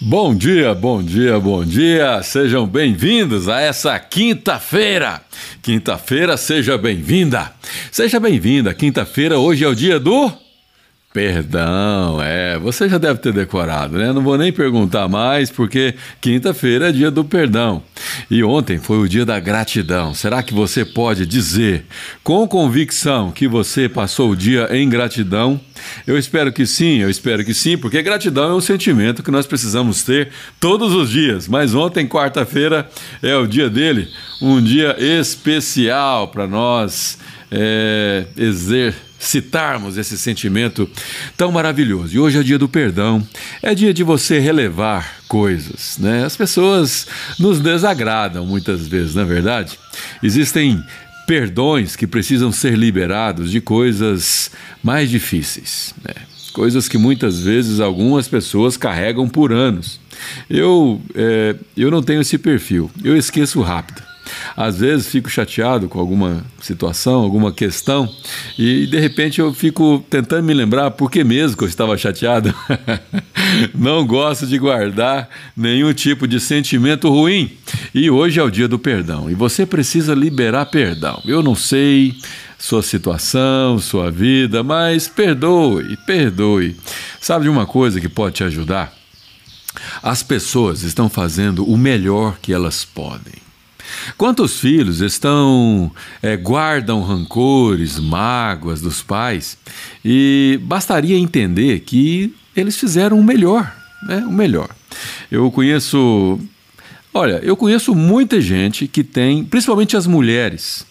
Bom dia, bom dia, bom dia. Sejam bem-vindos a essa quinta-feira. Quinta-feira, seja bem-vinda. Seja bem-vinda. Quinta-feira, hoje é o dia do Perdão, é, você já deve ter decorado, né? Não vou nem perguntar mais, porque quinta-feira é dia do perdão. E ontem foi o dia da gratidão. Será que você pode dizer com convicção que você passou o dia em gratidão? Eu espero que sim, eu espero que sim, porque gratidão é um sentimento que nós precisamos ter todos os dias. Mas ontem, quarta-feira, é o dia dele, um dia especial para nós é, exercer citarmos esse sentimento tão maravilhoso. E hoje é dia do perdão, é dia de você relevar coisas, né? As pessoas nos desagradam muitas vezes, na é verdade. Existem perdões que precisam ser liberados de coisas mais difíceis, né? Coisas que muitas vezes algumas pessoas carregam por anos. Eu, é, eu não tenho esse perfil, eu esqueço rápido. Às vezes fico chateado com alguma situação, alguma questão, e de repente eu fico tentando me lembrar por que mesmo que eu estava chateado. Não gosto de guardar nenhum tipo de sentimento ruim. E hoje é o dia do perdão, e você precisa liberar perdão. Eu não sei sua situação, sua vida, mas perdoe, perdoe. Sabe de uma coisa que pode te ajudar? As pessoas estão fazendo o melhor que elas podem. Quantos filhos estão é, guardam rancores, mágoas dos pais e bastaria entender que eles fizeram o melhor, né? O melhor. Eu conheço, olha, eu conheço muita gente que tem, principalmente as mulheres,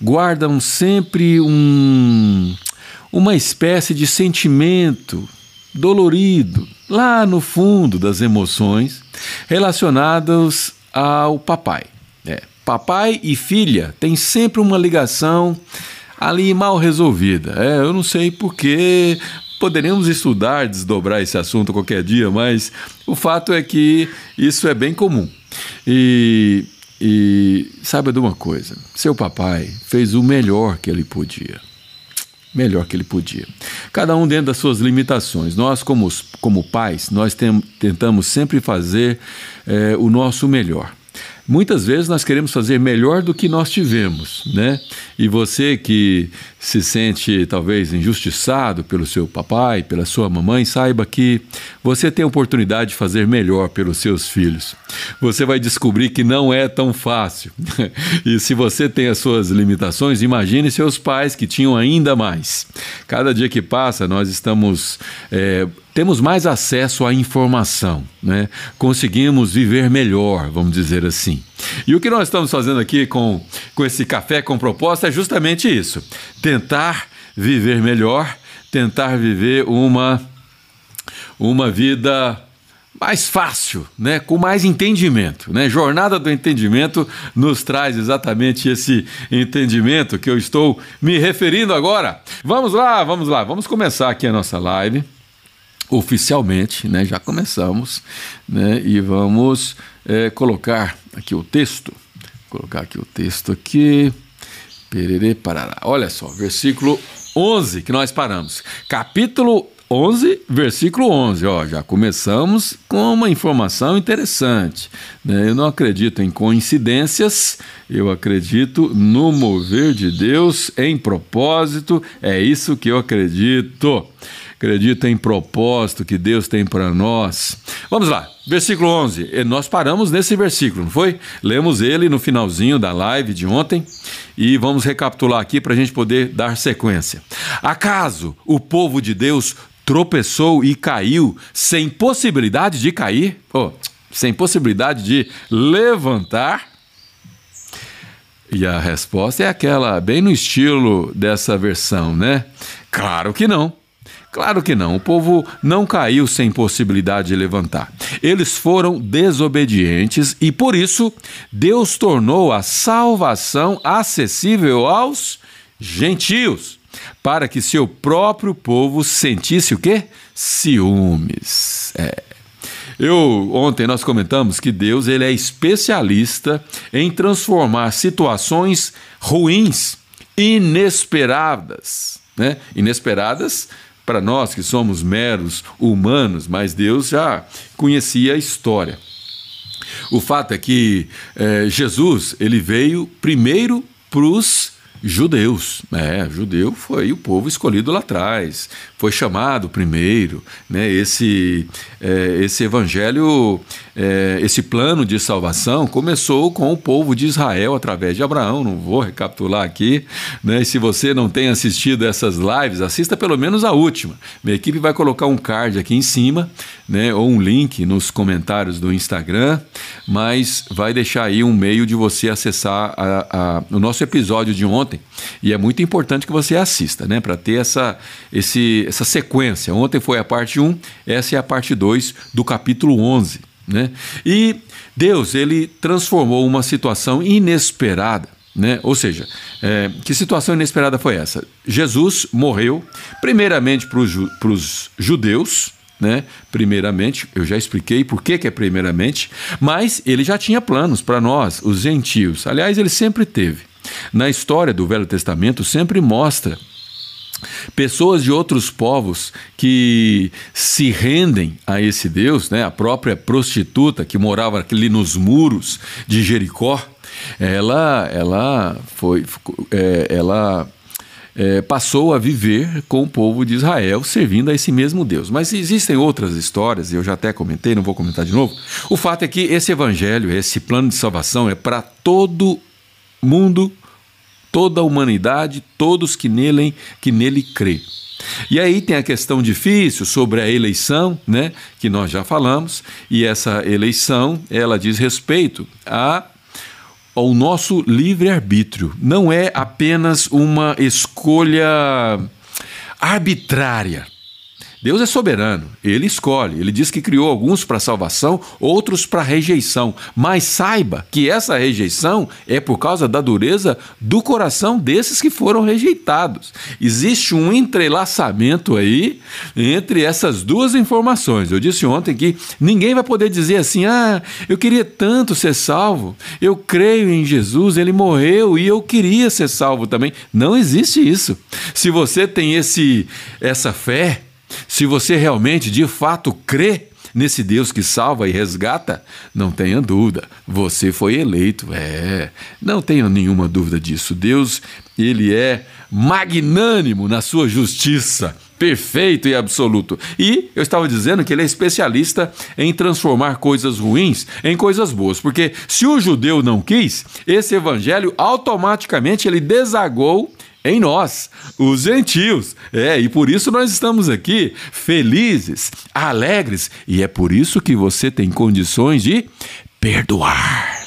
guardam sempre um uma espécie de sentimento dolorido lá no fundo das emoções relacionados ao papai. Papai e filha têm sempre uma ligação ali mal resolvida. É, eu não sei porquê. Poderíamos estudar, desdobrar esse assunto qualquer dia, mas o fato é que isso é bem comum. E, e sabe de uma coisa? Seu papai fez o melhor que ele podia. Melhor que ele podia. Cada um dentro das suas limitações. Nós, como, como pais, nós tem, tentamos sempre fazer é, o nosso melhor. Muitas vezes nós queremos fazer melhor do que nós tivemos, né? E você que se sente talvez injustiçado pelo seu papai, pela sua mamãe, saiba que você tem a oportunidade de fazer melhor pelos seus filhos. Você vai descobrir que não é tão fácil. e se você tem as suas limitações, imagine seus pais que tinham ainda mais. Cada dia que passa, nós estamos. É, temos mais acesso à informação, né? conseguimos viver melhor, vamos dizer assim. E o que nós estamos fazendo aqui com, com esse café com proposta é justamente isso: tentar viver melhor, tentar viver uma, uma vida mais fácil, né? com mais entendimento. Né? Jornada do Entendimento nos traz exatamente esse entendimento que eu estou me referindo agora. Vamos lá, vamos lá, vamos começar aqui a nossa live oficialmente, né? Já começamos, né? E vamos é, colocar aqui o texto, colocar aqui o texto aqui, perere parará. Olha só, versículo 11 que nós paramos. Capítulo 11, versículo 11, ó, já começamos com uma informação interessante. Né? Eu não acredito em coincidências, eu acredito no mover de Deus em propósito, é isso que eu acredito acredita em propósito que Deus tem para nós. Vamos lá, versículo 11. Nós paramos nesse versículo, não foi? Lemos ele no finalzinho da live de ontem e vamos recapitular aqui para a gente poder dar sequência. Acaso o povo de Deus tropeçou e caiu sem possibilidade de cair? Oh, sem possibilidade de levantar? E a resposta é aquela, bem no estilo dessa versão, né? Claro que não. Claro que não, o povo não caiu sem possibilidade de levantar. Eles foram desobedientes e por isso Deus tornou a salvação acessível aos gentios, para que seu próprio povo sentisse o quê? Ciúmes. É. Eu ontem nós comentamos que Deus ele é especialista em transformar situações ruins, inesperadas, né? Inesperadas para nós que somos meros humanos, mas Deus já conhecia a história. O fato é que é, Jesus ele veio primeiro para os judeus. É, judeu foi o povo escolhido lá atrás, foi chamado primeiro. Né? Esse, é, esse evangelho, é, esse plano de salvação começou com o povo de Israel através de Abraão. Não vou recapitular aqui. Né? E se você não tem assistido essas lives, assista pelo menos a última. Minha equipe vai colocar um card aqui em cima, né? ou um link nos comentários do Instagram, mas vai deixar aí um meio de você acessar a, a, o nosso episódio de ontem. E é muito importante que você assista, né? Para ter essa, esse, essa sequência. Ontem foi a parte 1, essa é a parte 2 do capítulo 11. Né? E Deus, ele transformou uma situação inesperada. Né? Ou seja, é, que situação inesperada foi essa? Jesus morreu, primeiramente para os judeus, né? Primeiramente, eu já expliquei por que, que é primeiramente, mas ele já tinha planos para nós, os gentios. Aliás, ele sempre teve na história do Velho Testamento sempre mostra pessoas de outros povos que se rendem a esse Deus, né? A própria prostituta que morava ali nos muros de Jericó, ela, ela foi, é, ela é, passou a viver com o povo de Israel, servindo a esse mesmo Deus. Mas existem outras histórias, e eu já até comentei, não vou comentar de novo. O fato é que esse evangelho, esse plano de salvação é para todo mundo toda a humanidade, todos que nele, que nele crê. E aí tem a questão difícil sobre a eleição, né, que nós já falamos, e essa eleição, ela diz respeito a ao nosso livre-arbítrio. Não é apenas uma escolha arbitrária. Deus é soberano, ele escolhe. Ele diz que criou alguns para salvação, outros para rejeição. Mas saiba que essa rejeição é por causa da dureza do coração desses que foram rejeitados. Existe um entrelaçamento aí entre essas duas informações. Eu disse ontem que ninguém vai poder dizer assim: ah, eu queria tanto ser salvo, eu creio em Jesus, ele morreu e eu queria ser salvo também. Não existe isso. Se você tem esse, essa fé, se você realmente, de fato, crê nesse Deus que salva e resgata, não tenha dúvida, você foi eleito. É, não tenha nenhuma dúvida disso. Deus, ele é magnânimo na sua justiça perfeito e absoluto. E eu estava dizendo que ele é especialista em transformar coisas ruins em coisas boas, porque se o judeu não quis, esse evangelho automaticamente ele desagou em nós, os gentios. É, e por isso nós estamos aqui felizes, alegres, e é por isso que você tem condições de perdoar.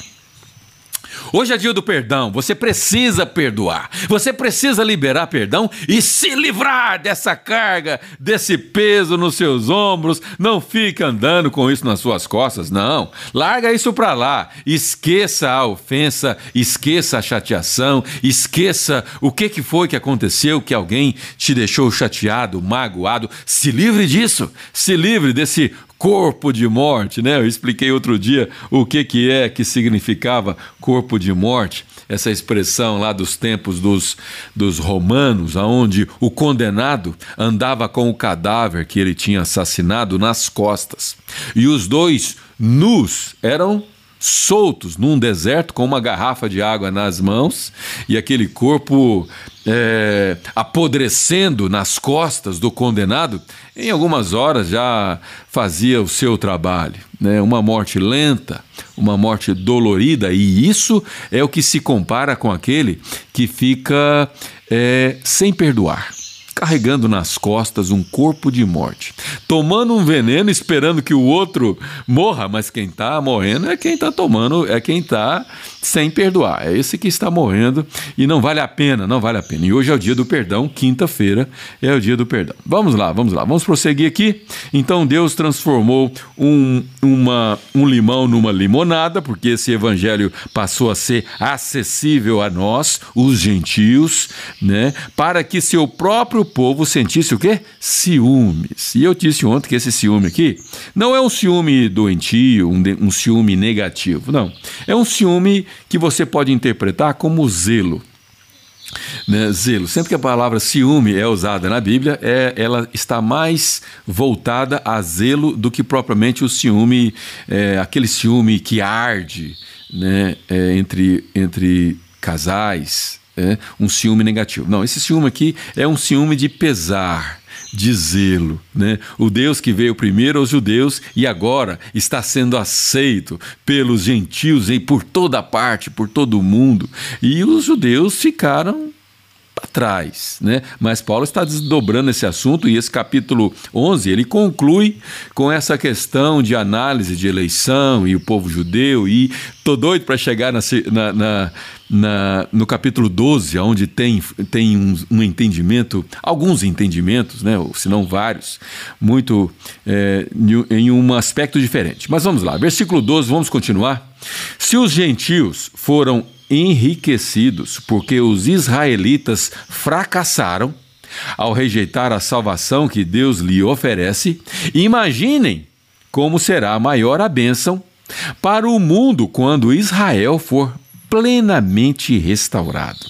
Hoje é dia do perdão. Você precisa perdoar. Você precisa liberar perdão e se livrar dessa carga, desse peso nos seus ombros. Não fica andando com isso nas suas costas, não. Larga isso para lá. Esqueça a ofensa, esqueça a chateação, esqueça o que, que foi que aconteceu, que alguém te deixou chateado, magoado. Se livre disso. Se livre desse corpo de morte, né? Eu expliquei outro dia o que, que é que significava corpo de morte, essa expressão lá dos tempos dos, dos romanos, aonde o condenado andava com o cadáver que ele tinha assassinado nas costas. E os dois nus eram soltos num deserto com uma garrafa de água nas mãos e aquele corpo é, apodrecendo nas costas do condenado, em algumas horas já fazia o seu trabalho. Né? Uma morte lenta, uma morte dolorida, e isso é o que se compara com aquele que fica é, sem perdoar carregando nas costas um corpo de morte, tomando um veneno esperando que o outro morra, mas quem está morrendo é quem está tomando, é quem está sem perdoar. É esse que está morrendo e não vale a pena, não vale a pena. E hoje é o dia do perdão, quinta-feira é o dia do perdão. Vamos lá, vamos lá, vamos prosseguir aqui. Então Deus transformou um, uma, um limão numa limonada, porque esse evangelho passou a ser acessível a nós, os gentios, né, para que seu próprio povo sentisse o quê? Ciúmes. E eu disse ontem que esse ciúme aqui não é um ciúme doentio, um, um ciúme negativo, não. É um ciúme que você pode interpretar como zelo. Né, zelo. Sempre que a palavra ciúme é usada na Bíblia, é, ela está mais voltada a zelo do que propriamente o ciúme, é, aquele ciúme que arde né, é, entre, entre casais, é, um ciúme negativo. Não, esse ciúme aqui é um ciúme de pesar, de zelo. Né? O Deus que veio primeiro aos judeus e agora está sendo aceito pelos gentios e por toda parte, por todo o mundo. E os judeus ficaram atrás, né? Mas Paulo está desdobrando esse assunto e esse capítulo 11, ele conclui com essa questão de análise de eleição e o povo judeu e tô doido para chegar na, na, na, no capítulo 12, onde tem, tem um, um, entendimento, alguns entendimentos, né? se não vários, muito é, em um aspecto diferente. Mas vamos lá, versículo 12, vamos continuar. Se os gentios foram enriquecidos, porque os israelitas fracassaram ao rejeitar a salvação que Deus lhe oferece. Imaginem como será maior a bênção para o mundo quando Israel for plenamente restaurado.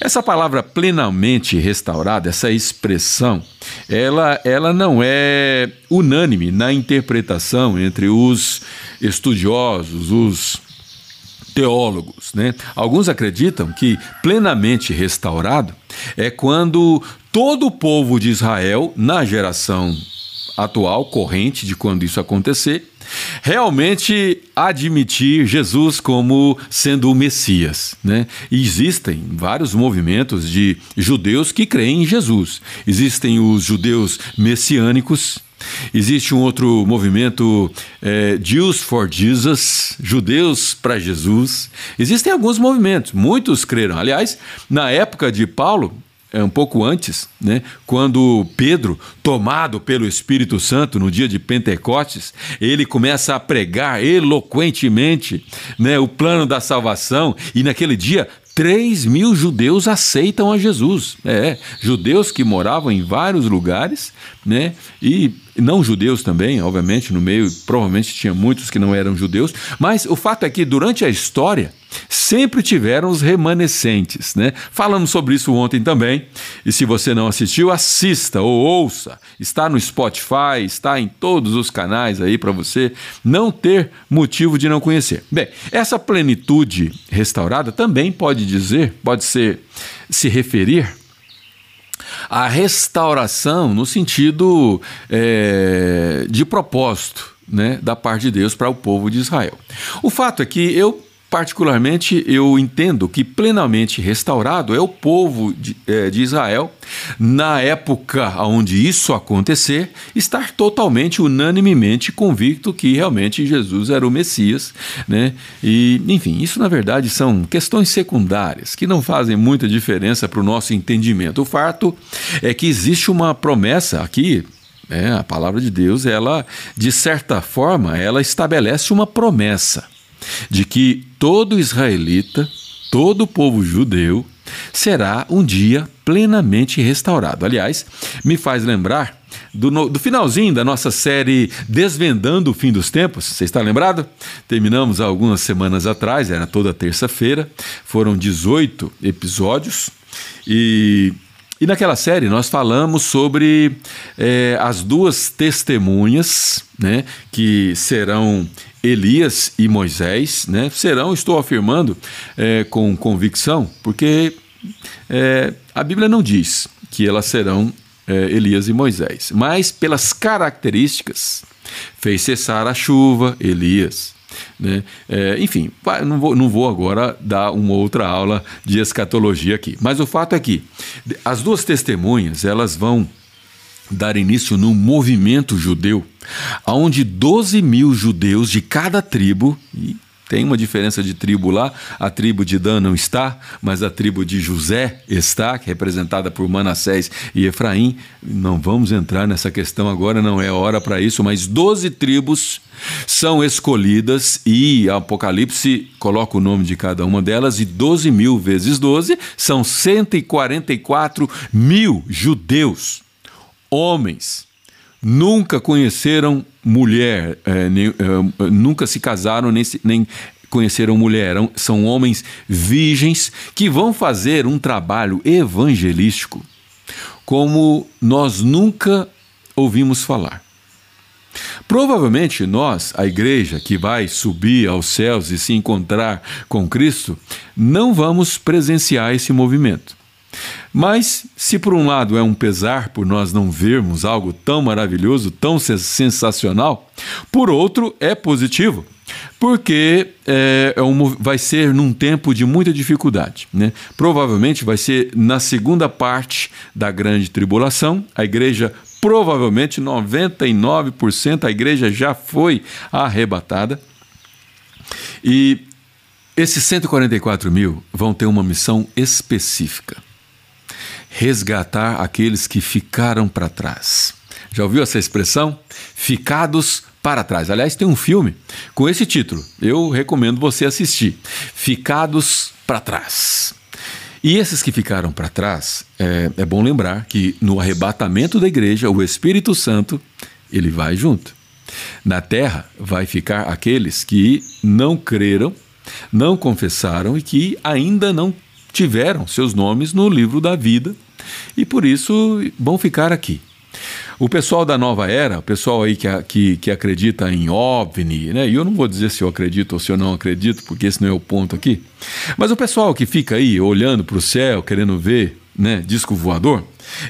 Essa palavra plenamente restaurada, essa expressão, ela, ela não é unânime na interpretação entre os estudiosos, os teólogos. Né? Alguns acreditam que plenamente restaurado é quando todo o povo de Israel, na geração atual, corrente de quando isso acontecer, realmente admitir Jesus como sendo o Messias. Né? Existem vários movimentos de judeus que creem em Jesus. Existem os judeus messiânicos, Existe um outro movimento, é, Jews for Jesus, judeus para Jesus. Existem alguns movimentos, muitos creram. Aliás, na época de Paulo, é, um pouco antes, né, quando Pedro, tomado pelo Espírito Santo no dia de Pentecostes, ele começa a pregar eloquentemente né, o plano da salvação, e naquele dia 3 mil judeus aceitam a Jesus. É, judeus que moravam em vários lugares, né? E não judeus também, obviamente, no meio, provavelmente tinha muitos que não eram judeus, mas o fato é que durante a história sempre tiveram os remanescentes, né? Falamos sobre isso ontem também. E se você não assistiu, assista ou ouça. Está no Spotify, está em todos os canais aí para você não ter motivo de não conhecer. Bem, essa plenitude restaurada também pode dizer, pode ser se referir à restauração no sentido é, de propósito. Né, da parte de Deus para o povo de Israel. O fato é que eu Particularmente, eu entendo que plenamente restaurado é o povo de, é, de, Israel, na época onde isso acontecer, estar totalmente, unanimemente convicto que realmente Jesus era o Messias. Né? E, enfim, isso na verdade são questões secundárias que não fazem muita diferença para o nosso entendimento. O fato é que existe uma promessa aqui é, a palavra de Deus, ela, de certa forma, ela estabelece uma promessa de que todo israelita, todo povo judeu, será um dia plenamente restaurado. Aliás, me faz lembrar do, do, finalzinho da nossa série Desvendando o Fim dos Tempos. Você está lembrado? Terminamos algumas semanas atrás, era toda terça-feira, foram 18 episódios e. E naquela série nós falamos sobre é, as duas testemunhas né, que serão Elias e Moisés, né, serão, estou afirmando é, com convicção, porque é, a Bíblia não diz que elas serão é, Elias e Moisés, mas pelas características, fez cessar a chuva, Elias. Né? É, enfim, não vou, não vou agora dar uma outra aula de escatologia aqui, mas o fato é que as duas testemunhas elas vão dar início num movimento judeu, onde 12 mil judeus de cada tribo, e tem uma diferença de tribo lá, a tribo de Dan não está, mas a tribo de José está, é representada por Manassés e Efraim. Não vamos entrar nessa questão agora, não é hora para isso, mas 12 tribos são escolhidas e Apocalipse coloca o nome de cada uma delas, e 12 mil vezes 12 são 144 mil judeus homens nunca conheceram mulher, é, nem, é, nunca se casaram, nem, nem conheceram mulher, são homens virgens que vão fazer um trabalho evangelístico como nós nunca ouvimos falar. Provavelmente nós, a igreja que vai subir aos céus e se encontrar com Cristo, não vamos presenciar esse movimento. Mas, se por um lado é um pesar por nós não vermos algo tão maravilhoso, tão sensacional, por outro é positivo, porque é, é um, vai ser num tempo de muita dificuldade. Né? Provavelmente vai ser na segunda parte da grande tribulação, a igreja provavelmente 99% a igreja já foi arrebatada. E esses 144 mil vão ter uma missão específica: resgatar aqueles que ficaram para trás. Já ouviu essa expressão? Ficados para trás. Aliás, tem um filme com esse título. Eu recomendo você assistir. Ficados para trás. E esses que ficaram para trás, é, é bom lembrar que no arrebatamento da igreja, o Espírito Santo, ele vai junto. Na terra vai ficar aqueles que não creram, não confessaram e que ainda não tiveram seus nomes no livro da vida e por isso vão ficar aqui. O pessoal da nova era, o pessoal aí que, que, que acredita em OVNI, né? E eu não vou dizer se eu acredito ou se eu não acredito, porque esse não é o ponto aqui. Mas o pessoal que fica aí olhando para o céu, querendo ver, né, disco voador,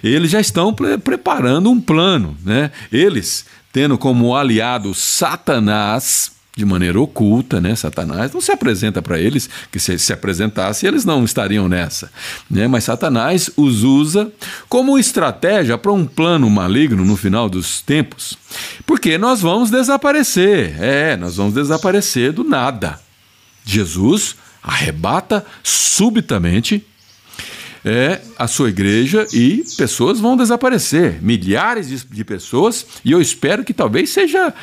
eles já estão pre preparando um plano, né? Eles tendo como aliado Satanás, de maneira oculta, né? Satanás não se apresenta para eles, que se se apresentasse, eles não estariam nessa. Né? Mas Satanás os usa como estratégia para um plano maligno no final dos tempos. Porque nós vamos desaparecer. É, nós vamos desaparecer do nada. Jesus arrebata subitamente é, a sua igreja e pessoas vão desaparecer, milhares de, de, pessoas, e eu espero que talvez seja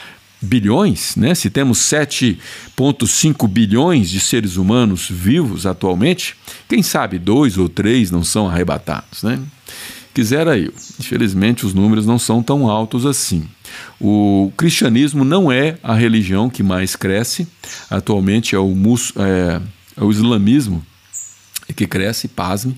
bilhões, né? Se temos 7,5 bilhões de seres humanos vivos atualmente, quem sabe dois ou três não são arrebatados, né? Quisera eu. Infelizmente, os números não são tão altos assim. O cristianismo não é a religião que mais cresce. Atualmente é o, mus, é, é o islamismo que cresce, pasme.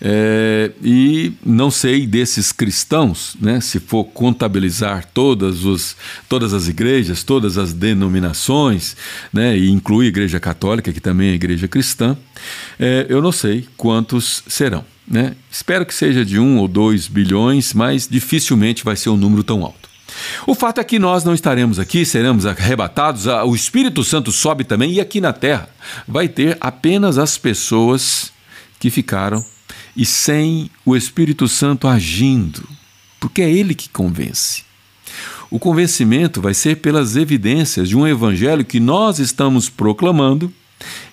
É, e não sei desses cristãos, né, se for contabilizar todas, os, todas as igrejas, todas as denominações, né, e inclui a Igreja Católica, que também é igreja cristã, é, eu não sei quantos serão. Né? Espero que seja de um ou dois bilhões, mas dificilmente vai ser um número tão alto. O fato é que nós não estaremos aqui, seremos arrebatados, o Espírito Santo sobe também, e aqui na terra vai ter apenas as pessoas que ficaram e sem o Espírito Santo agindo, porque é ele que convence. O convencimento vai ser pelas evidências de um evangelho que nós estamos proclamando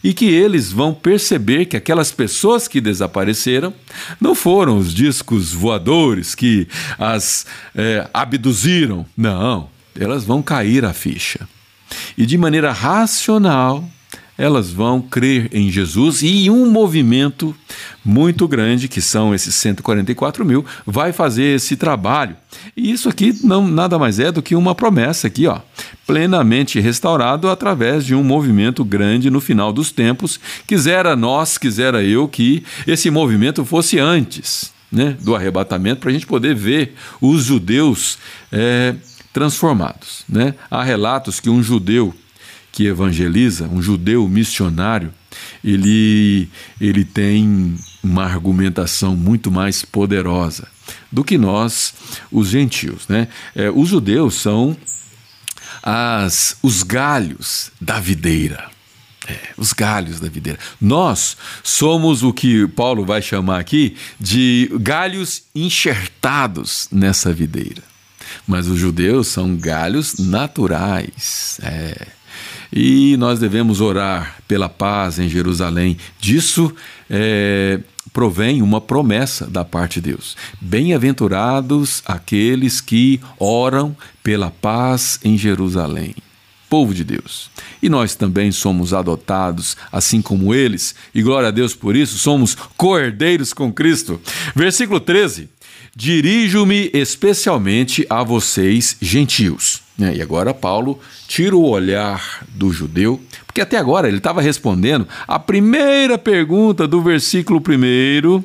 e que eles vão perceber que aquelas pessoas que desapareceram não foram os discos voadores que as é, abduziram. Não, elas vão cair a ficha. E de maneira racional, elas vão crer em Jesus e um movimento muito grande, que são esses 144 mil, vai fazer esse trabalho. E isso aqui não nada mais é do que uma promessa aqui, ó, plenamente restaurado através de um movimento grande no final dos tempos. Quisera nós, quisera eu que esse movimento fosse antes né, do arrebatamento, para a gente poder ver os judeus é, transformados. Né? Há relatos que um judeu que evangeliza, um judeu missionário, ele, ele tem uma argumentação muito mais poderosa do que nós, os gentios. Né? É, os judeus são as, os galhos da videira. É, os galhos da videira. Nós somos o que Paulo vai chamar aqui de galhos enxertados nessa videira. Mas os judeus são galhos naturais. É. E nós devemos orar pela paz em Jerusalém. Disso é, provém uma promessa da parte de Deus. Bem-aventurados aqueles que oram pela paz em Jerusalém. Povo de Deus. E nós também somos adotados, assim como eles, e glória a Deus por isso, somos cordeiros com Cristo. Versículo 13: Dirijo-me especialmente a vocês, gentios Né? E agora Paulo tira o olhar do judeu, porque até agora ele estava respondendo a primeira pergunta do versículo primeiro,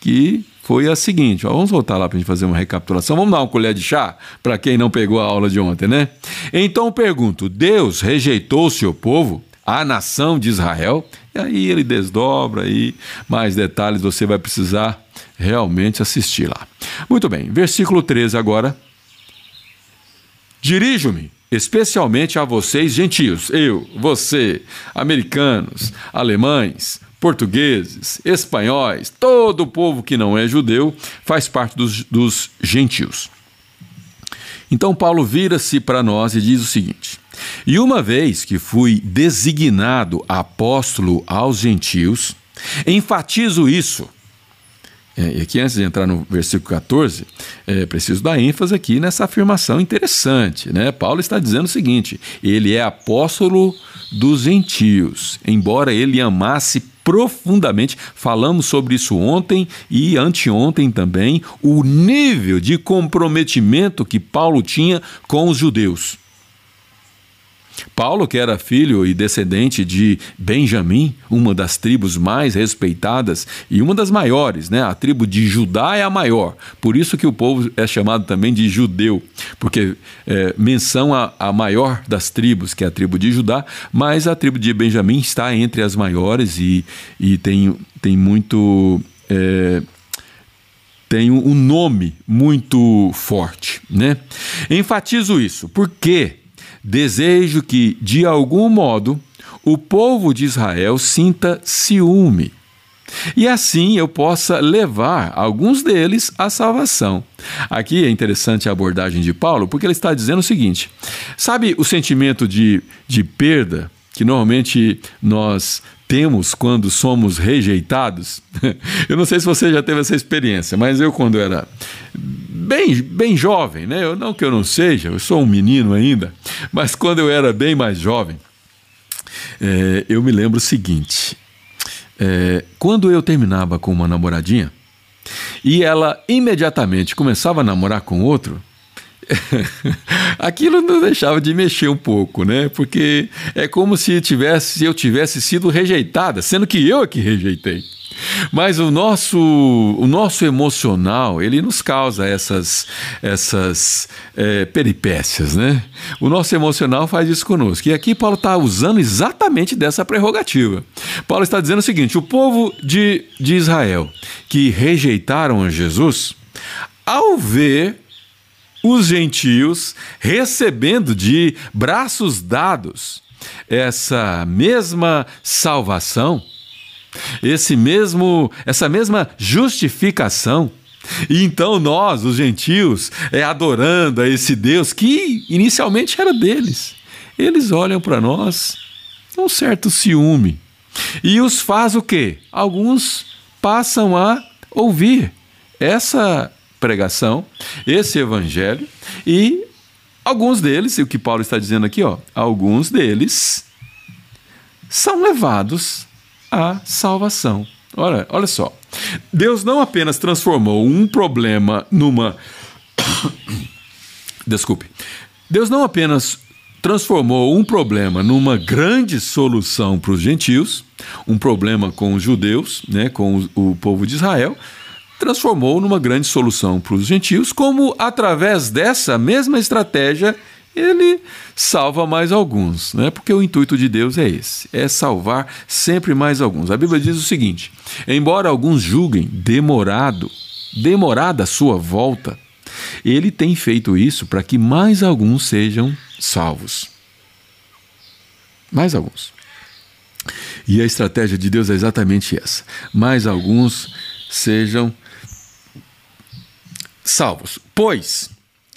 que foi a seguinte: ó, vamos voltar lá para a gente fazer uma recapitulação. Vamos dar uma colher de chá para quem não pegou a aula de ontem, né? Então pergunto: Deus rejeitou o seu povo, a nação de Israel? E aí ele desdobra e mais detalhes você vai precisar realmente assistir lá. Muito bem, versículo 13 agora. Dirijo-me especialmente a vocês gentios, eu, você, americanos, alemães, portugueses, espanhóis, todo o povo que não é judeu faz parte dos, dos gentios. Então Paulo vira-se para nós e diz o seguinte: E uma vez que fui designado apóstolo aos gentios, enfatizo isso é, e aqui, antes de entrar no versículo 14, é preciso dar ênfase aqui nessa afirmação interessante. Né? Paulo está dizendo o seguinte: ele é apóstolo dos gentios, embora ele amasse profundamente, falamos sobre isso ontem e anteontem também, o nível de comprometimento que Paulo tinha com os judeus. Paulo, que era filho e descendente de Benjamim, uma das tribos mais respeitadas e uma das maiores, né? A tribo de Judá é a maior. Por isso que o povo é chamado também de judeu, porque é, menção a, a maior das tribos, que é a tribo de Judá, mas a tribo de Benjamim está entre as maiores e, e tem, tem muito. É, tem um nome muito forte, né? Enfatizo isso, porque Desejo que, de algum modo, o povo de Israel sinta ciúme. E assim eu possa levar alguns deles à salvação. Aqui é interessante a abordagem de Paulo, porque ele está dizendo o seguinte: sabe o sentimento de, de perda que normalmente nós temos quando somos rejeitados? eu não sei se você já teve essa experiência, mas eu, quando era bem, bem jovem, né? Eu, não que eu não seja, eu sou um menino ainda, mas quando eu era bem mais jovem, é, eu me lembro o seguinte: é, quando eu terminava com uma namoradinha e ela imediatamente começava a namorar com outro, aquilo não deixava de mexer um pouco, né? Porque é como se tivesse, eu tivesse sido rejeitada, sendo que eu é que rejeitei. Mas o nosso, o nosso emocional, ele nos causa essas, essas é, peripécias, né? O nosso emocional faz isso conosco. E aqui Paulo está usando exatamente dessa prerrogativa. Paulo está dizendo o seguinte: o povo de, de Israel que rejeitaram Jesus, ao ver os gentios recebendo de braços dados essa mesma salvação, esse mesmo, essa mesma justificação. E então nós, os gentios, é adorando a esse Deus que inicialmente era deles. Eles olham para nós um certo ciúme. E os faz o quê? Alguns passam a ouvir essa pregação, esse evangelho, e alguns deles, e o que Paulo está dizendo aqui, ó, alguns deles são levados à salvação. Olha, olha só. Deus não apenas transformou um problema numa. Desculpe. Deus não apenas transformou um problema numa grande solução para os gentios, um problema com os judeus, né, com o povo de Israel, transformou numa grande solução para os gentios, como através dessa mesma estratégia ele salva mais alguns, né? porque o intuito de Deus é esse: é salvar sempre mais alguns. A Bíblia diz o seguinte: embora alguns julguem demorado, demorada a sua volta, ele tem feito isso para que mais alguns sejam salvos. Mais alguns. E a estratégia de Deus é exatamente essa: mais alguns sejam salvos. Pois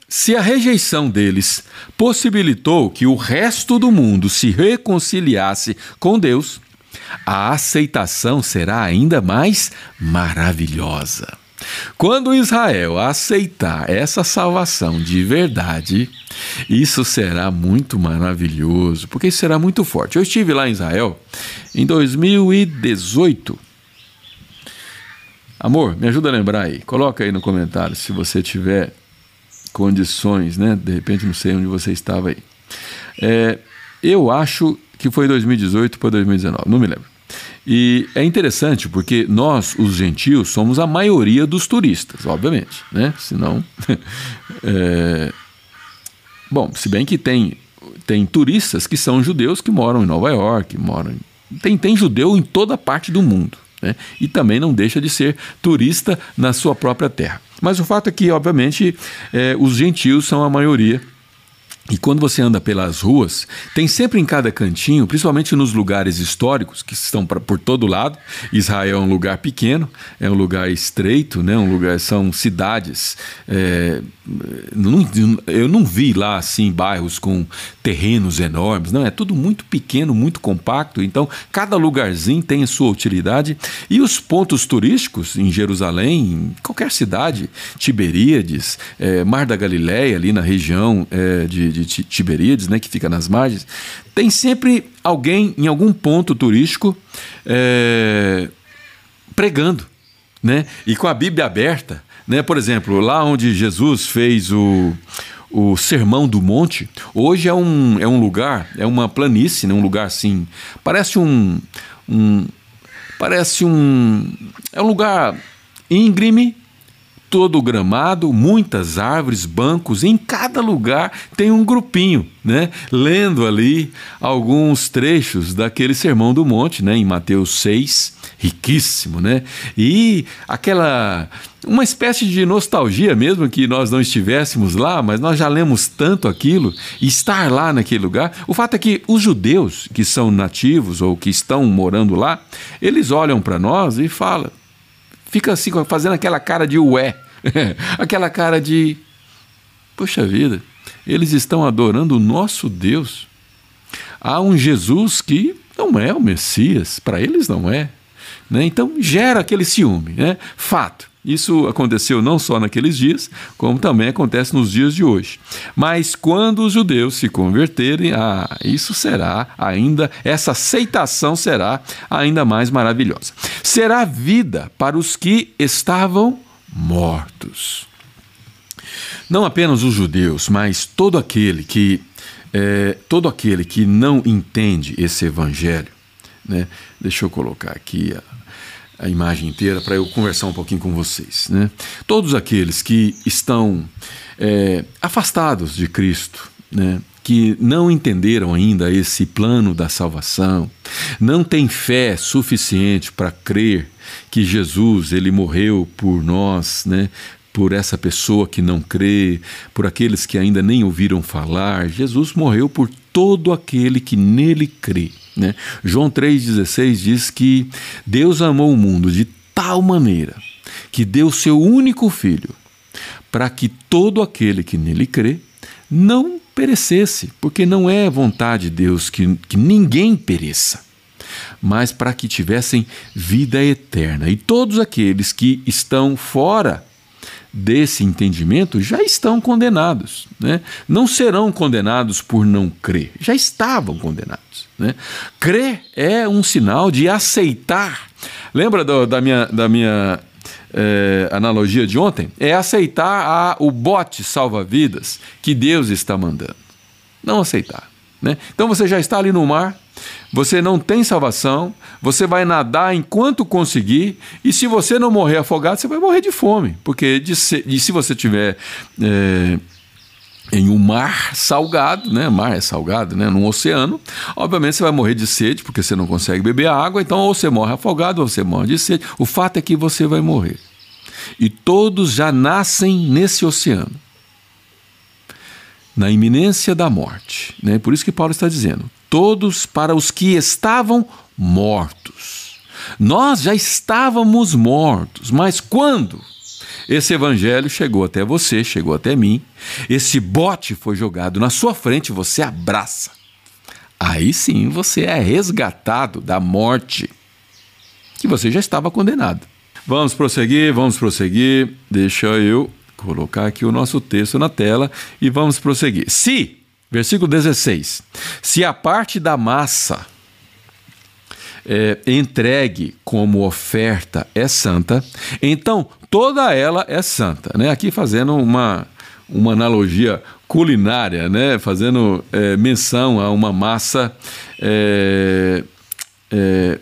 se a rejeição deles possibilitou que o resto do mundo se reconciliasse com Deus, a aceitação será ainda mais maravilhosa. Quando Israel aceitar essa salvação de verdade, isso será muito maravilhoso, porque isso será muito forte. Eu estive lá em Israel em 2018. Amor, me ajuda a lembrar aí. Coloca aí no comentário se você tiver condições, né? De repente não sei onde você estava aí. É, eu acho que foi 2018 para 2019, não me lembro. E é interessante porque nós, os gentios, somos a maioria dos turistas, obviamente, né? Senão. é... Bom, se bem que tem, tem turistas que são judeus que moram em Nova York, moram em... tem, tem judeu em toda parte do mundo. Né? E também não deixa de ser turista na sua própria terra. Mas o fato é que, obviamente, é, os gentios são a maioria e quando você anda pelas ruas, tem sempre em cada cantinho, principalmente nos lugares históricos que estão pra, por todo lado. Israel é um lugar pequeno, é um lugar estreito, né? Um lugar são cidades. É, eu não vi lá assim bairros com terrenos enormes, não é tudo muito pequeno, muito compacto. Então cada lugarzinho tem a sua utilidade e os pontos turísticos em Jerusalém, em qualquer cidade, Tiberíades, é, Mar da Galileia ali na região é, de, de de Tiberíades, né, que fica nas margens, tem sempre alguém em algum ponto turístico é, pregando, né, e com a Bíblia aberta, né, por exemplo, lá onde Jesus fez o o Sermão do Monte, hoje é um, é um lugar, é uma planície, né? um lugar assim, parece um, um parece um, é um lugar íngreme, todo gramado, muitas árvores, bancos, em cada lugar tem um grupinho, né? Lendo ali alguns trechos daquele Sermão do Monte, né? Em Mateus 6, riquíssimo, né? E aquela uma espécie de nostalgia mesmo que nós não estivéssemos lá, mas nós já lemos tanto aquilo estar lá naquele lugar. O fato é que os judeus que são nativos ou que estão morando lá, eles olham para nós e falam: fica assim, fazendo aquela cara de ué, aquela cara de, poxa vida, eles estão adorando o nosso Deus. Há um Jesus que não é o Messias, para eles não é. Né? Então gera aquele ciúme. Né? Fato. Isso aconteceu não só naqueles dias, como também acontece nos dias de hoje. Mas quando os judeus se converterem, ah, isso será ainda, essa aceitação será ainda mais maravilhosa. Será vida para os que estavam mortos. Não apenas os judeus, mas todo aquele que é, todo aquele que não entende esse evangelho, né? Deixa eu colocar aqui a, a imagem inteira para eu conversar um pouquinho com vocês. Né? Todos aqueles que estão é, afastados de Cristo, né? que não entenderam ainda esse plano da salvação, não têm fé suficiente para crer que Jesus ele morreu por nós, né? por essa pessoa que não crê, por aqueles que ainda nem ouviram falar. Jesus morreu por todo aquele que nele crê. Né? João 3,16 diz que Deus amou o mundo de tal maneira que deu seu único filho para que todo aquele que nele crê não perecesse, porque não é vontade de Deus que, que ninguém pereça, mas para que tivessem vida eterna. E todos aqueles que estão fora desse entendimento já estão condenados. Né? Não serão condenados por não crer, já estavam condenados. Né? Crer é um sinal de aceitar. Lembra do, da minha, da minha é, analogia de ontem? É aceitar a, o bote salva-vidas que Deus está mandando. Não aceitar. Né? Então você já está ali no mar, você não tem salvação, você vai nadar enquanto conseguir, e se você não morrer afogado, você vai morrer de fome, porque de se, de se você tiver é, em um mar salgado, né? Mar é salgado, né? Num oceano, obviamente você vai morrer de sede, porque você não consegue beber água, então ou você morre afogado ou você morre de sede. O fato é que você vai morrer. E todos já nascem nesse oceano na iminência da morte. Né? Por isso que Paulo está dizendo: todos para os que estavam mortos. Nós já estávamos mortos, mas quando esse evangelho chegou até você, chegou até mim, esse bote foi jogado na sua frente, você abraça. Aí sim você é resgatado da morte que você já estava condenado. Vamos prosseguir, vamos prosseguir. Deixa eu colocar aqui o nosso texto na tela e vamos prosseguir. Se, versículo 16, se a parte da massa é, entregue como oferta é santa, então toda ela é santa. Né? Aqui fazendo uma, uma analogia culinária, né? fazendo é, menção a uma massa. É, é,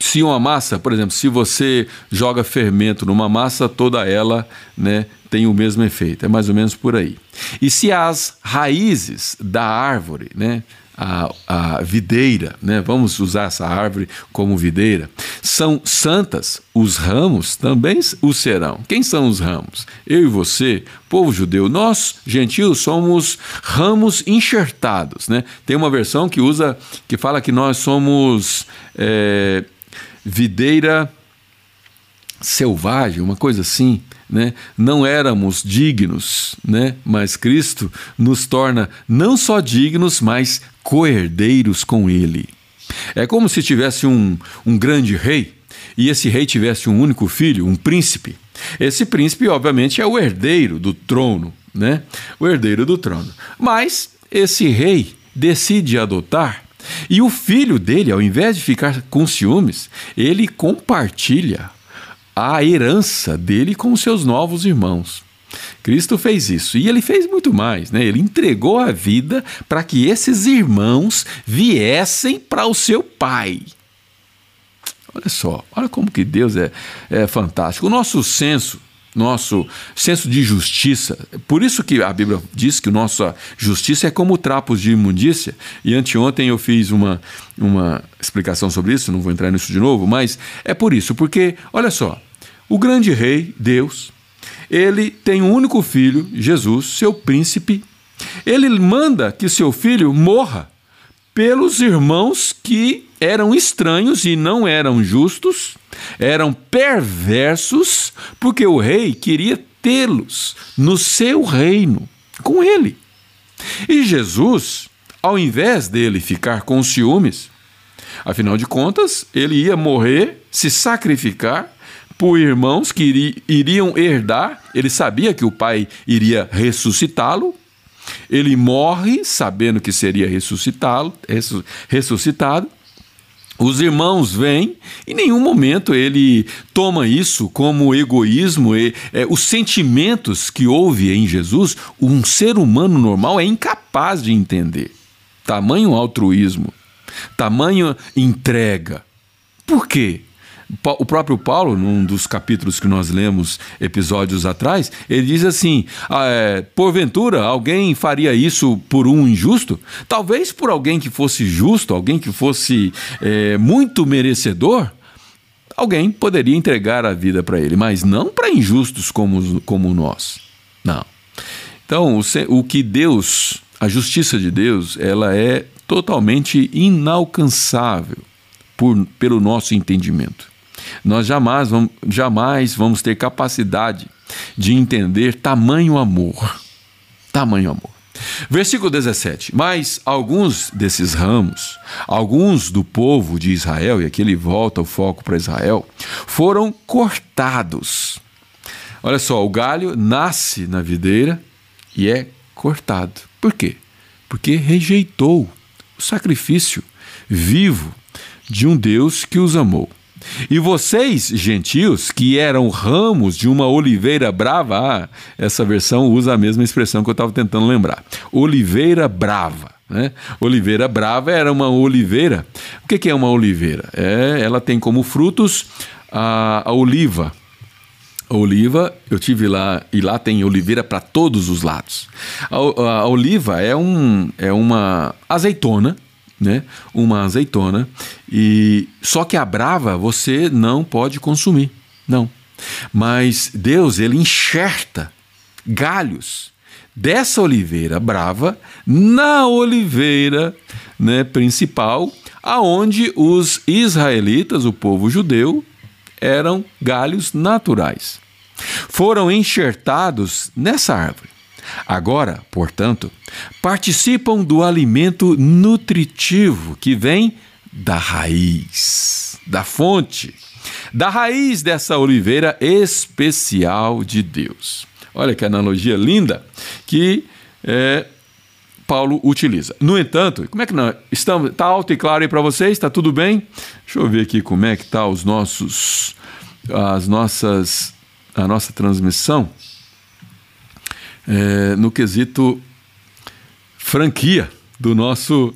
se uma massa, por exemplo, se você joga fermento numa massa, toda ela né, tem o mesmo efeito. É mais ou menos por aí. E se as raízes da árvore, né, a, a videira, né? vamos usar essa árvore como videira, são santas, os ramos também o serão. Quem são os ramos? Eu e você, povo judeu, nós, gentios, somos ramos enxertados. Né? Tem uma versão que usa, que fala que nós somos é, videira selvagem, uma coisa assim né, não éramos dignos, né, mas Cristo nos torna não só dignos, mas coerdeiros com Ele. É como se tivesse um, um grande rei e esse rei tivesse um único filho, um príncipe. Esse príncipe, obviamente, é o herdeiro do trono, né? O herdeiro do trono. Mas esse rei decide adotar e o filho dele, ao invés de ficar com ciúmes, ele compartilha a herança dele com seus novos irmãos. Cristo fez isso e ele fez muito mais, né? Ele entregou a vida para que esses irmãos viessem para o seu pai. Olha só, olha como que Deus é, é fantástico. O nosso senso nosso senso de justiça. Por isso que a Bíblia diz que nossa justiça é como trapos de imundícia. E anteontem eu fiz uma, uma explicação sobre isso, não vou entrar nisso de novo, mas é por isso, porque, olha só, o grande rei, Deus, ele tem um único filho, Jesus, seu príncipe. Ele manda que seu filho morra pelos irmãos que eram estranhos e não eram justos, eram perversos, porque o rei queria tê-los no seu reino, com ele. E Jesus, ao invés dele ficar com ciúmes, afinal de contas, ele ia morrer, se sacrificar por irmãos que iriam herdar, ele sabia que o pai iria ressuscitá-lo, ele morre sabendo que seria ressuscitá-lo, ressuscitado. Os irmãos vêm, em nenhum momento ele toma isso como egoísmo. E, é, os sentimentos que houve em Jesus, um ser humano normal é incapaz de entender. Tamanho altruísmo, tamanho entrega. Por quê? O próprio Paulo, num dos capítulos que nós lemos episódios atrás, ele diz assim: ah, é, porventura alguém faria isso por um injusto? Talvez por alguém que fosse justo, alguém que fosse é, muito merecedor. Alguém poderia entregar a vida para ele, mas não para injustos como, como nós. Não. Então, o, o que Deus, a justiça de Deus, ela é totalmente inalcançável por, pelo nosso entendimento. Nós jamais vamos, jamais vamos ter capacidade de entender tamanho amor. Tamanho amor. Versículo 17: Mas alguns desses ramos, alguns do povo de Israel, e aqui ele volta o foco para Israel, foram cortados. Olha só, o galho nasce na videira e é cortado. Por quê? Porque rejeitou o sacrifício vivo de um Deus que os amou. E vocês, gentios, que eram ramos de uma oliveira brava, ah, essa versão usa a mesma expressão que eu estava tentando lembrar. Oliveira brava. Né? Oliveira brava era uma oliveira. O que é uma oliveira? É, ela tem como frutos a, a oliva. A oliva, eu tive lá, e lá tem oliveira para todos os lados. A, a, a oliva é, um, é uma azeitona né, uma azeitona e só que a brava você não pode consumir, não. Mas Deus ele enxerta galhos dessa oliveira brava na oliveira né, principal, aonde os israelitas, o povo judeu, eram galhos naturais. Foram enxertados nessa árvore. Agora, portanto, participam do alimento nutritivo que vem da raiz, da fonte, da raiz dessa oliveira especial de Deus. Olha que analogia linda que é, Paulo utiliza. No entanto, como é que nós estamos? Está alto e claro aí para vocês? Está tudo bem? Deixa eu ver aqui como é que tá os nossos, as nossas, a nossa transmissão. É, no quesito franquia do nosso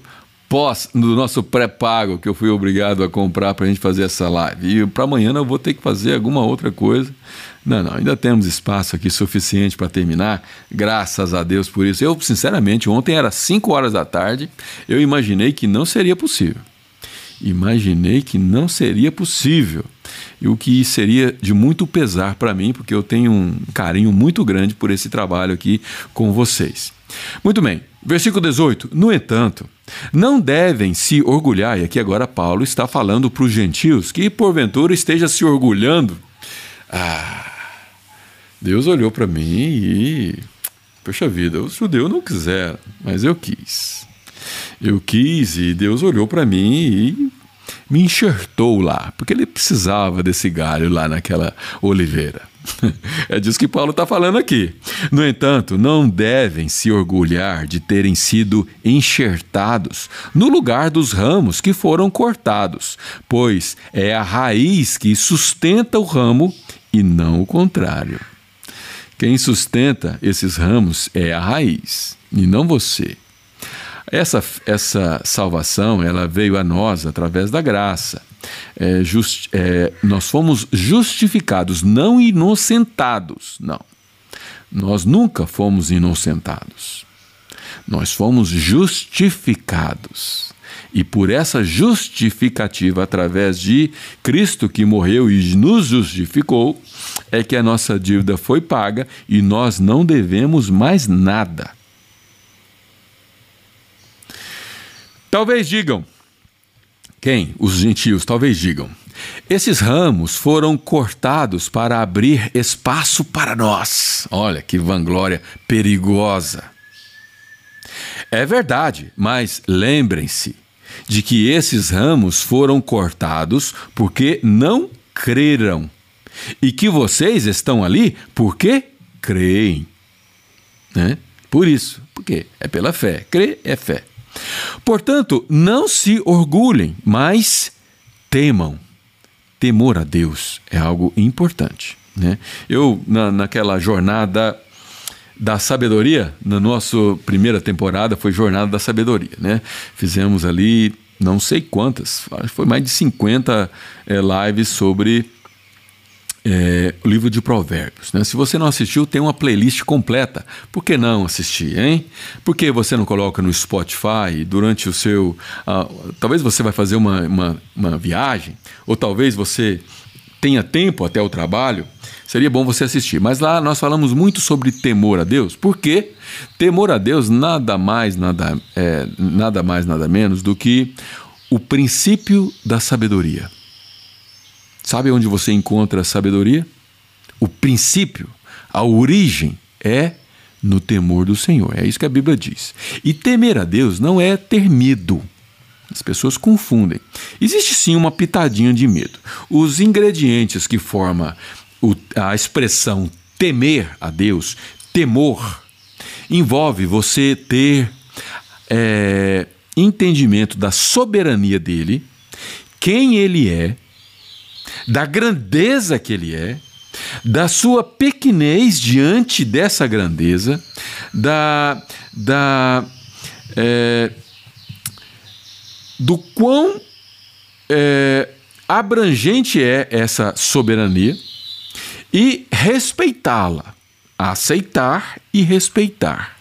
pós, do nosso pré-pago que eu fui obrigado a comprar para a gente fazer essa live. E para amanhã eu vou ter que fazer alguma outra coisa. Não, não, ainda temos espaço aqui suficiente para terminar, graças a Deus por isso. Eu, sinceramente, ontem era 5 horas da tarde, eu imaginei que não seria possível. Imaginei que não seria possível. E o que seria de muito pesar para mim, porque eu tenho um carinho muito grande por esse trabalho aqui com vocês. Muito bem, versículo 18. No entanto, não devem se orgulhar, e aqui agora Paulo está falando para os gentios que porventura esteja se orgulhando. Ah, Deus olhou para mim e. Poxa vida, os judeus não quiseram, mas eu quis. Eu quis e Deus olhou para mim e me enxertou lá, porque ele precisava desse galho lá naquela oliveira. É disso que Paulo está falando aqui. No entanto, não devem se orgulhar de terem sido enxertados no lugar dos ramos que foram cortados, pois é a raiz que sustenta o ramo e não o contrário. Quem sustenta esses ramos é a raiz e não você. Essa, essa salvação ela veio a nós através da graça. É, just, é, nós fomos justificados, não inocentados. Não. Nós nunca fomos inocentados. Nós fomos justificados. E por essa justificativa, através de Cristo que morreu e nos justificou, é que a nossa dívida foi paga e nós não devemos mais nada. Talvez digam, quem? Os gentios, talvez digam. Esses ramos foram cortados para abrir espaço para nós. Olha que vanglória perigosa. É verdade, mas lembrem-se de que esses ramos foram cortados porque não creram e que vocês estão ali porque creem. Né? Por isso, porque é pela fé. Crer é fé. Portanto, não se orgulhem, mas temam. Temor a Deus é algo importante. Né? Eu, na, naquela jornada da sabedoria, na nossa primeira temporada foi Jornada da Sabedoria. Né? Fizemos ali não sei quantas, foi mais de 50 é, eh, lives sobre é, o livro de Provérbios. Né? Se você não assistiu, tem uma playlist completa. Por que não assistir, hein? Por que você não coloca no Spotify durante o seu. Uh, talvez você vai fazer uma, uma, uma viagem, ou talvez você tenha tempo até o trabalho, seria bom você assistir. Mas lá nós falamos muito sobre temor a Deus, porque temor a Deus nada mais, nada, é, nada mais, nada menos do que o princípio da sabedoria. Sabe onde você encontra a sabedoria? O princípio, a origem é no temor do Senhor. É isso que a Bíblia diz. E temer a Deus não é ter medo. As pessoas confundem. Existe sim uma pitadinha de medo. Os ingredientes que formam a expressão temer a Deus, temor, envolve você ter é, entendimento da soberania dele, quem ele é da grandeza que ele é, da sua pequenez diante dessa grandeza, da, da é, do quão é, abrangente é essa soberania e respeitá-la, aceitar e respeitar.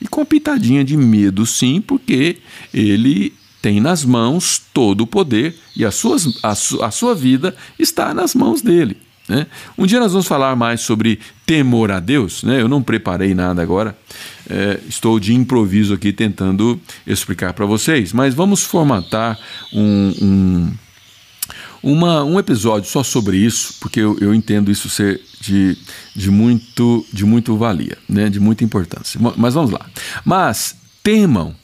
E com pitadinha de medo, sim, porque ele tem nas mãos todo o poder e as suas, a, su, a sua vida está nas mãos dele. Né? Um dia nós vamos falar mais sobre temor a Deus. Né? Eu não preparei nada agora, é, estou de improviso aqui tentando explicar para vocês, mas vamos formatar um, um, uma, um episódio só sobre isso, porque eu, eu entendo isso ser de, de, muito, de muito valia, né? de muita importância. Mas vamos lá. Mas temam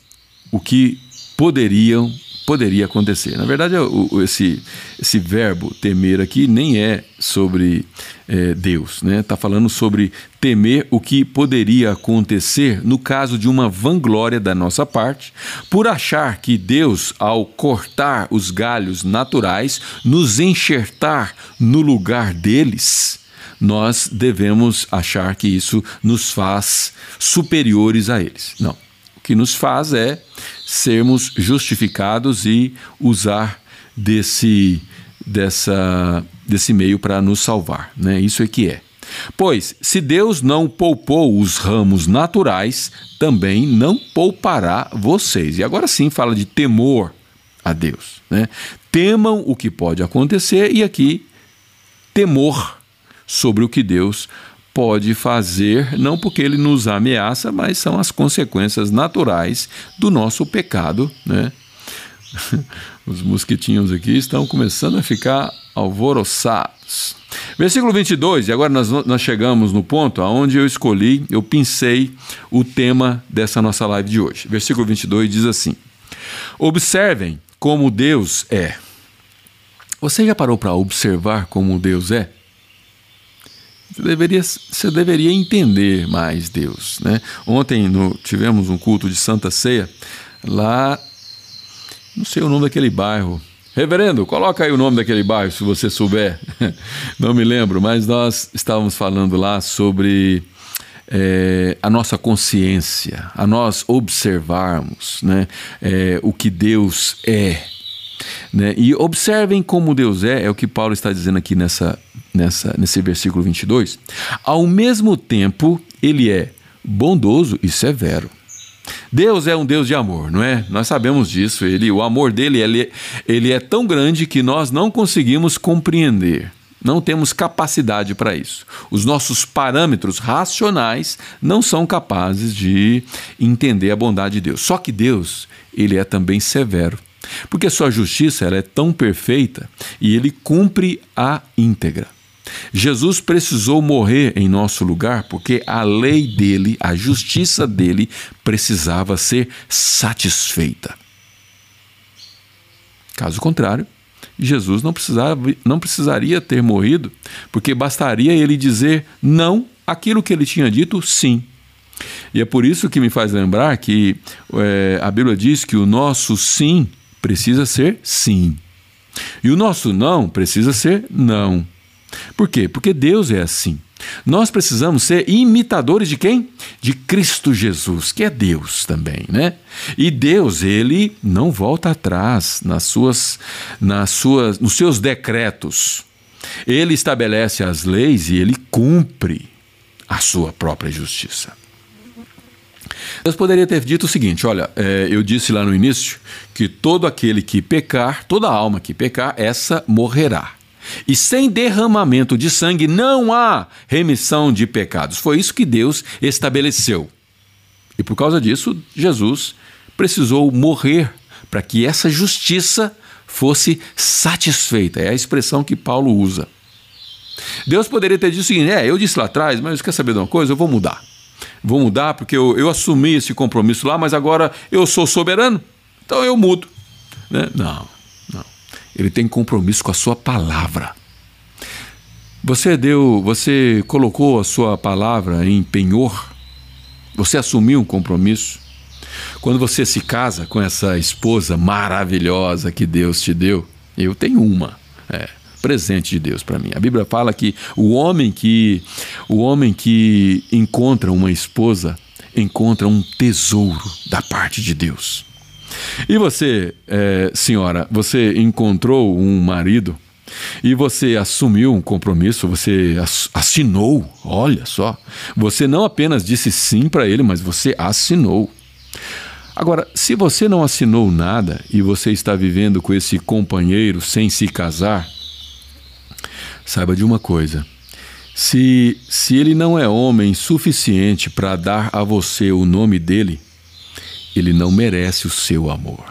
o que poderiam poderia acontecer. Na verdade, o, esse, esse verbo temer aqui nem é sobre é, Deus, está né? Tá falando sobre temer o que poderia acontecer no caso de uma vanglória da nossa parte, por achar que Deus, ao cortar os galhos naturais, nos enxertar no lugar deles, nós devemos achar que isso nos faz superiores a eles. Não. O que nos faz é sermos justificados e usar desse, dessa, desse meio para nos salvar. Né? Isso é que é. Pois, se Deus não poupou os ramos naturais, também não poupará vocês. E agora sim fala de temor a Deus. Né? Temam o que pode acontecer, e aqui, temor sobre o que Deus pode fazer, não porque ele nos ameaça, mas são as consequências naturais do nosso pecado. Né? Os mosquitinhos aqui estão começando a ficar alvoroçados. Versículo 22, e agora nós, nós chegamos no ponto aonde eu escolhi, eu pensei o tema dessa nossa live de hoje. Versículo 22 diz assim: Observem como Deus é. Você já parou para observar como Deus é? Você deveria, você deveria entender mais Deus. Né? Ontem no, tivemos um culto de Santa Ceia lá, não sei o nome daquele bairro, Reverendo, coloca aí o nome daquele bairro, se você souber. Não me lembro, mas nós estávamos falando lá sobre é, a nossa consciência, a nós observarmos né, é, o que Deus é. Né? E observem como Deus é, é o que Paulo está dizendo aqui nessa, nessa, nesse versículo 22. Ao mesmo tempo, ele é bondoso e severo. Deus é um Deus de amor, não é? Nós sabemos disso. Ele, o amor dele ele, ele é tão grande que nós não conseguimos compreender. Não temos capacidade para isso. Os nossos parâmetros racionais não são capazes de entender a bondade de Deus. Só que Deus, ele é também severo. Porque sua justiça ela é tão perfeita e ele cumpre a íntegra. Jesus precisou morrer em nosso lugar porque a lei dele, a justiça dele, precisava ser satisfeita. Caso contrário, Jesus não, precisava, não precisaria ter morrido, porque bastaria ele dizer não aquilo que ele tinha dito sim. E é por isso que me faz lembrar que é, a Bíblia diz que o nosso sim precisa ser sim. E o nosso não precisa ser não. Por quê? Porque Deus é assim. Nós precisamos ser imitadores de quem? De Cristo Jesus, que é Deus também, né? E Deus, ele não volta atrás nas suas, nas suas, nos seus decretos. Ele estabelece as leis e ele cumpre a sua própria justiça. Deus poderia ter dito o seguinte: olha, é, eu disse lá no início que todo aquele que pecar, toda alma que pecar, essa morrerá. E sem derramamento de sangue não há remissão de pecados. Foi isso que Deus estabeleceu. E por causa disso, Jesus precisou morrer para que essa justiça fosse satisfeita. É a expressão que Paulo usa. Deus poderia ter dito o seguinte: é, eu disse lá atrás, mas quer saber de uma coisa? Eu vou mudar. Vou mudar porque eu, eu assumi esse compromisso lá, mas agora eu sou soberano, então eu mudo. Né? Não ele tem compromisso com a sua palavra. Você deu, você colocou a sua palavra em penhor? Você assumiu um compromisso? Quando você se casa com essa esposa maravilhosa que Deus te deu, eu tenho uma, é, presente de Deus para mim. A Bíblia fala que o homem que o homem que encontra uma esposa encontra um tesouro da parte de Deus. E você, é, senhora, você encontrou um marido e você assumiu um compromisso, você assinou, olha só. Você não apenas disse sim para ele, mas você assinou. Agora, se você não assinou nada e você está vivendo com esse companheiro sem se casar, saiba de uma coisa. Se, se ele não é homem suficiente para dar a você o nome dele, ele não merece o seu amor.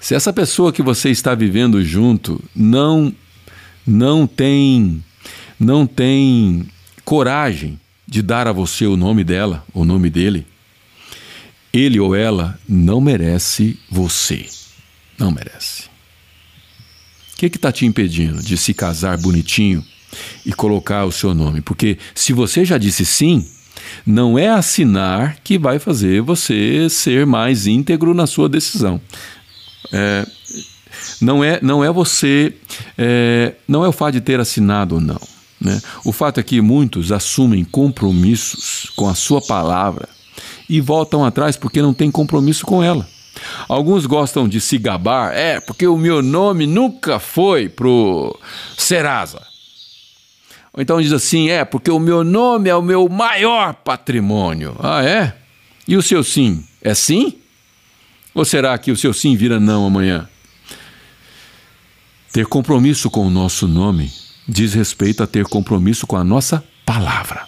Se essa pessoa que você está vivendo junto não não tem não tem coragem de dar a você o nome dela, o nome dele, ele ou ela não merece você. Não merece. O que está te impedindo de se casar bonitinho e colocar o seu nome? Porque se você já disse sim, não é assinar que vai fazer você ser mais íntegro na sua decisão. É, não é, não é você, é, não é o fato de ter assinado ou não. Né? O fato é que muitos assumem compromissos com a sua palavra e voltam atrás porque não tem compromisso com ela. Alguns gostam de se gabar, é, porque o meu nome nunca foi pro Serasa. Ou então diz assim, é, porque o meu nome é o meu maior patrimônio. Ah, é? E o seu sim? É sim? Ou será que o seu sim vira não amanhã? Ter compromisso com o nosso nome diz respeito a ter compromisso com a nossa palavra.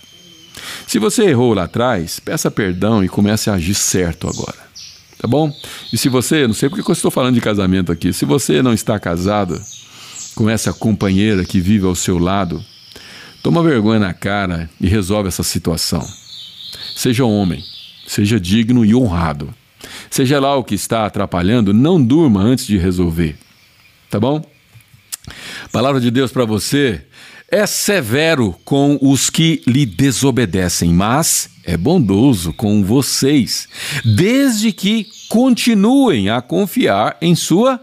Se você errou lá atrás, peça perdão e comece a agir certo agora. Tá bom? E se você, não sei porque eu estou falando de casamento aqui, se você não está casado com essa companheira que vive ao seu lado, toma vergonha na cara e resolve essa situação. Seja homem, seja digno e honrado. Seja lá o que está atrapalhando, não durma antes de resolver. Tá bom? Palavra de Deus para você é severo com os que lhe desobedecem, mas é bondoso com vocês, desde que continuem a confiar em sua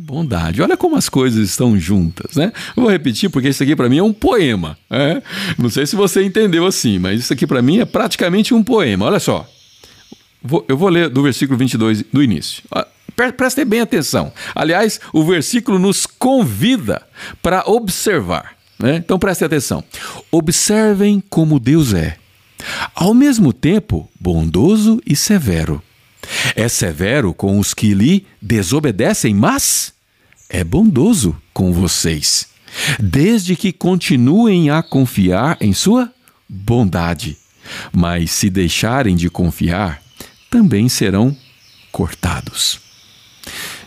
bondade. Olha como as coisas estão juntas, né? Eu vou repetir porque isso aqui para mim é um poema. É? Não sei se você entendeu assim, mas isso aqui para mim é praticamente um poema. Olha só. Eu vou ler do versículo 22 do início. Prestem bem atenção. Aliás, o versículo nos convida para observar. Né? Então prestem atenção. Observem como Deus é, ao mesmo tempo bondoso e severo. É severo com os que lhe desobedecem, mas é bondoso com vocês, desde que continuem a confiar em sua bondade. Mas se deixarem de confiar, também serão cortados.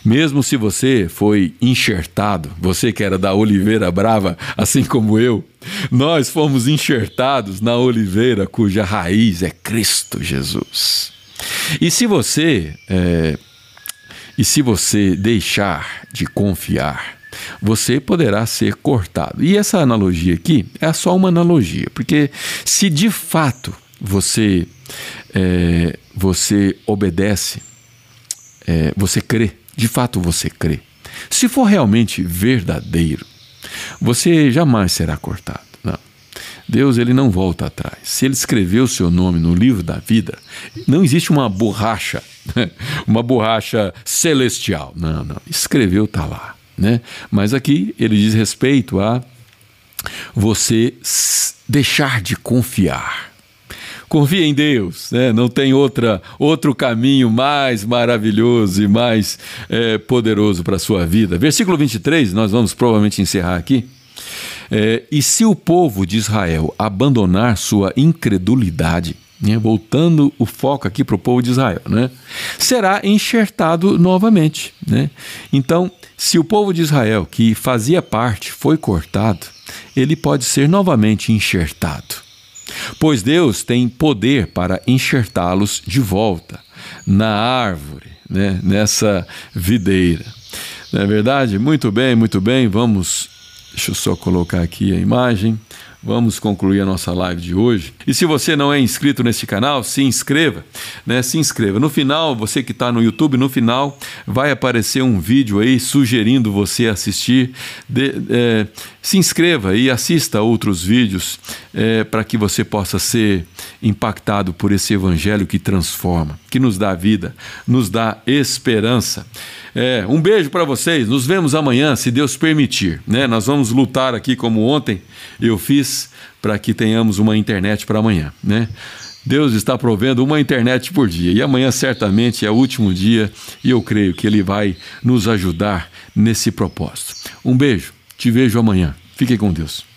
Mesmo se você foi enxertado, você que era da oliveira brava, assim como eu, nós fomos enxertados na oliveira cuja raiz é Cristo Jesus. E se você é, e se você deixar de confiar, você poderá ser cortado. E essa analogia aqui é só uma analogia, porque se de fato você é, você obedece, é, você crê de fato você crê, se for realmente verdadeiro, você jamais será cortado. Deus ele não volta atrás. Se ele escreveu o seu nome no livro da vida, não existe uma borracha, uma borracha celestial. Não, não. Escreveu está lá, né? Mas aqui ele diz respeito a você deixar de confiar confia em Deus, né? não tem outra, outro caminho mais maravilhoso e mais é, poderoso para a sua vida. Versículo 23, nós vamos provavelmente encerrar aqui. É, e se o povo de Israel abandonar sua incredulidade, né, voltando o foco aqui para o povo de Israel, né, será enxertado novamente. Né? Então, se o povo de Israel, que fazia parte, foi cortado, ele pode ser novamente enxertado pois Deus tem poder para enxertá-los de volta na árvore, né? nessa videira. Não é verdade? Muito bem, muito bem. Vamos, deixa eu só colocar aqui a imagem. Vamos concluir a nossa live de hoje. E se você não é inscrito nesse canal, se inscreva, né? Se inscreva. No final, você que está no YouTube, no final vai aparecer um vídeo aí sugerindo você assistir. De, é, se inscreva e assista outros vídeos é, para que você possa ser impactado por esse evangelho que transforma, que nos dá vida, nos dá esperança. É, um beijo para vocês. Nos vemos amanhã, se Deus permitir. Né? Nós vamos lutar aqui como ontem eu fiz para que tenhamos uma internet para amanhã. Né? Deus está provendo uma internet por dia e amanhã certamente é o último dia e eu creio que Ele vai nos ajudar nesse propósito. Um beijo, te vejo amanhã. Fique com Deus.